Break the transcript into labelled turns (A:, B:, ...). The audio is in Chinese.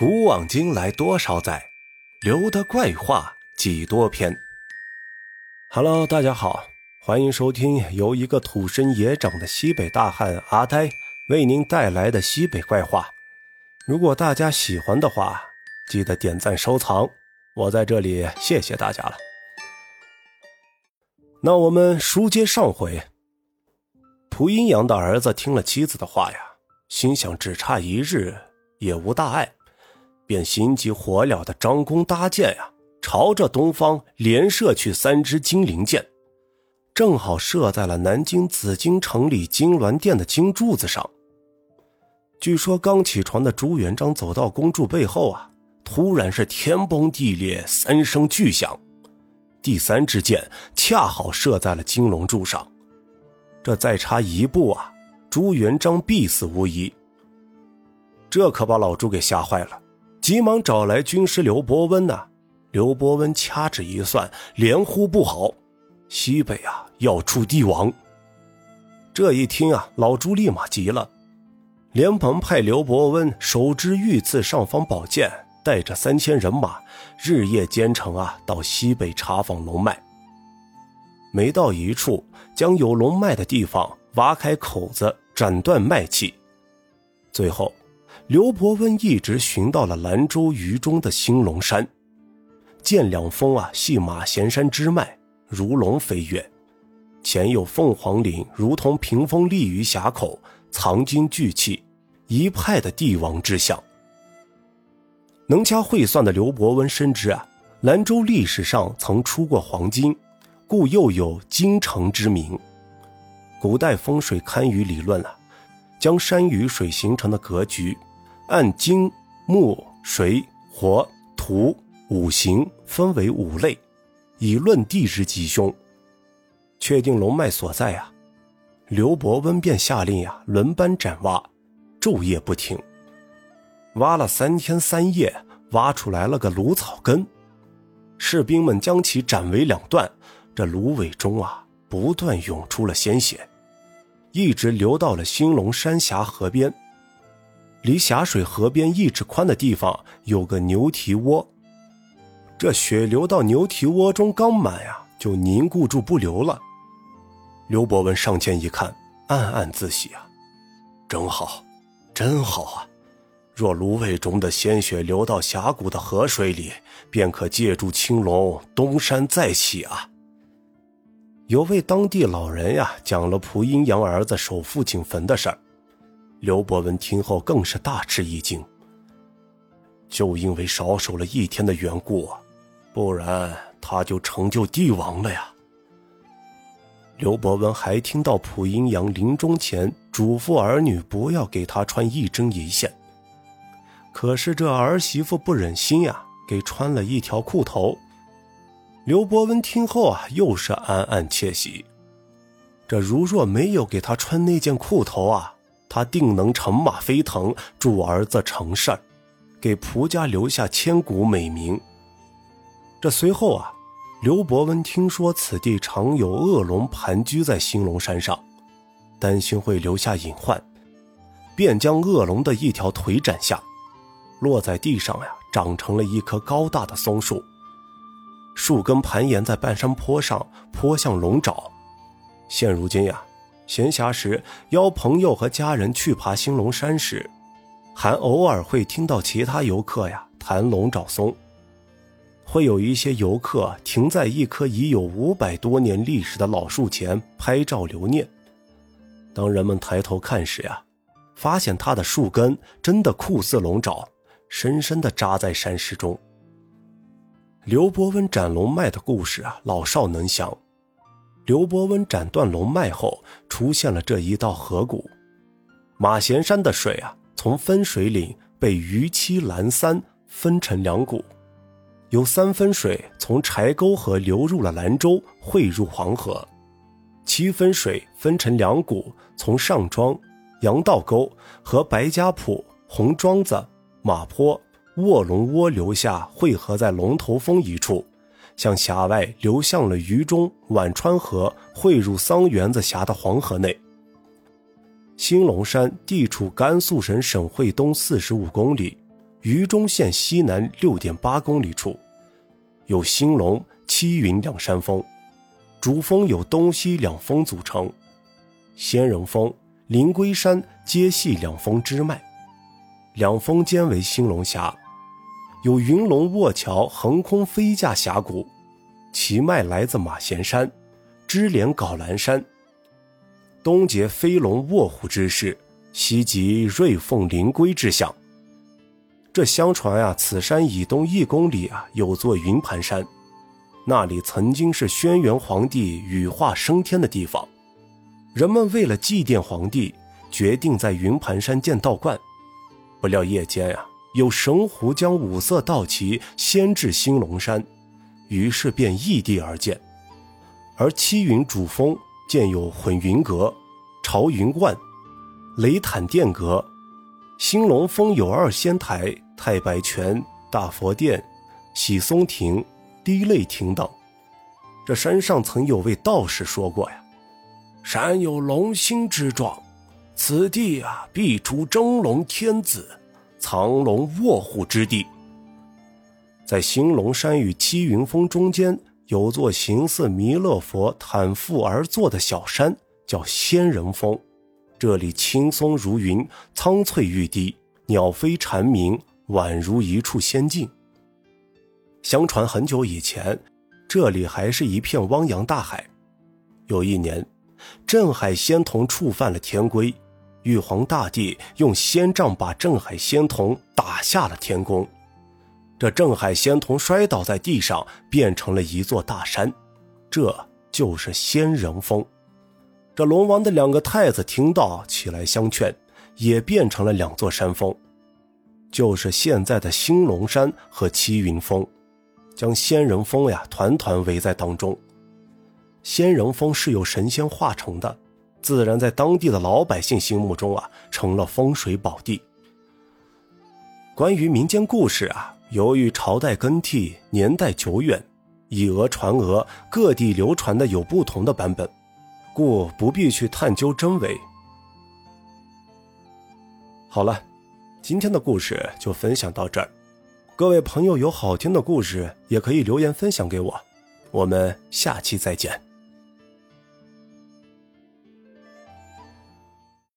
A: 古往今来多少载，留得怪话几多篇。Hello，大家好，欢迎收听由一个土生野长的西北大汉阿呆为您带来的西北怪话。如果大家喜欢的话，记得点赞收藏，我在这里谢谢大家了。那我们书接上回，蒲阴阳的儿子听了妻子的话呀，心想只差一日也无大碍，便心急火燎的张弓搭箭呀，朝着东方连射去三支金灵箭，正好射在了南京紫禁城里金銮殿的金柱子上。据说刚起床的朱元璋走到公主背后啊，突然是天崩地裂，三声巨响。第三支箭恰好射在了金龙柱上，这再差一步啊，朱元璋必死无疑。这可把老朱给吓坏了，急忙找来军师刘伯温呐。刘伯温掐指一算，连呼不好，西北啊要出帝王。这一听啊，老朱立马急了，连忙派刘伯温手执御赐尚方宝剑。带着三千人马，日夜兼程啊，到西北查访龙脉。每到一处，将有龙脉的地方挖开口子，斩断脉气。最后，刘伯温一直寻到了兰州榆中的兴隆山，见两峰啊系马衔山支脉，如龙飞跃，前有凤凰岭，如同屏风立于峡口，藏金聚气，一派的帝王之相。能掐会算的刘伯温深知啊，兰州历史上曾出过黄金，故又有京城之名。古代风水堪舆理论啊，将山与水形成的格局，按金、木、水、火、土五行分为五类，以论地之吉凶，确定龙脉所在啊。刘伯温便下令呀，轮班斩挖，昼夜不停。挖了三天三夜，挖出来了个芦草根，士兵们将其斩为两段，这芦苇中啊，不断涌出了鲜血，一直流到了兴隆山峡河边。离峡水河边一指宽的地方有个牛蹄窝，这血流到牛蹄窝中刚满呀，就凝固住不流了。刘伯温上前一看，暗暗自喜啊，真好，真好啊！若芦苇中的鲜血流到峡谷的河水里，便可借助青龙东山再起啊！有位当地老人呀，讲了蒲阴阳儿子守父亲坟的事儿。刘伯温听后更是大吃一惊。就因为少守了一天的缘故，不然他就成就帝王了呀！刘伯温还听到蒲阴阳临终前嘱咐儿女不要给他穿一针一线。可是这儿媳妇不忍心呀，给穿了一条裤头。刘伯温听后啊，又是暗暗窃喜。这如若没有给他穿那件裤头啊，他定能乘马飞腾，助儿子成事儿，给蒲家留下千古美名。这随后啊，刘伯温听说此地常有恶龙盘踞在兴隆山上，担心会留下隐患，便将恶龙的一条腿斩下。落在地上呀，长成了一棵高大的松树，树根盘延在半山坡上，颇像龙爪。现如今呀，闲暇时邀朋友和家人去爬兴隆山时，还偶尔会听到其他游客呀谈龙爪松。会有一些游客停在一棵已有五百多年历史的老树前拍照留念。当人们抬头看时呀，发现它的树根真的酷似龙爪。深深地扎在山石中。刘伯温斩龙脉的故事啊，老少能详。刘伯温斩断龙脉后，出现了这一道河谷。马贤山的水啊，从分水岭被鱼七蓝三分成两股，有三分水从柴沟河流入了兰州，汇入黄河；七分水分成两股，从上庄、杨道沟和白家铺、红庄子。马坡、卧龙窝流下，汇合在龙头峰一处，向峡外流向了榆中宛川河，汇入桑园子峡的黄河内。兴隆山地处甘肃省省会东四十五公里，榆中县西南六点八公里处，有兴隆、七云两山峰，主峰有东西两峰组成，仙人峰、灵龟山皆系两峰支脉，两峰间为兴隆峡，有云龙卧桥横空飞架峡谷，其脉来自马贤山，支连皋兰山，东结飞龙卧虎之势，西极瑞凤临归之象。这相传呀，此山以东一公里啊，有座云盘山，那里曾经是轩辕皇帝羽化升天的地方。人们为了祭奠皇帝，决定在云盘山建道观。不料夜间呀，有神狐将五色道旗先至兴隆山，于是便异地而建。而七云主峰建有混云阁、朝云观、雷坦殿阁。兴隆峰有二仙台、太白泉、大佛殿、喜松亭、滴泪亭等。这山上曾有位道士说过呀：“山有龙兴之状，此地啊必出真龙天子，藏龙卧虎之地。”在兴隆山与七云峰中间，有座形似弥勒佛袒腹而坐的小山，叫仙人峰。这里青松如云，苍翠欲滴，鸟飞蝉鸣，宛如一处仙境。相传很久以前，这里还是一片汪洋大海。有一年，镇海仙童触犯了天规，玉皇大帝用仙杖把镇海仙童打下了天宫。这镇海仙童摔倒在地上，变成了一座大山，这就是仙人峰。这龙王的两个太子听到，起来相劝，也变成了两座山峰，就是现在的兴隆山和七云峰，将仙人峰呀团团围在当中。仙人峰是由神仙化成的，自然在当地的老百姓心目中啊成了风水宝地。关于民间故事啊，由于朝代更替、年代久远，以讹传讹，各地流传的有不同的版本。故不必去探究真伪。好了，今天的故事就分享到这儿。各位朋友有好听的故事，也可以留言分享给我。我们下期再见。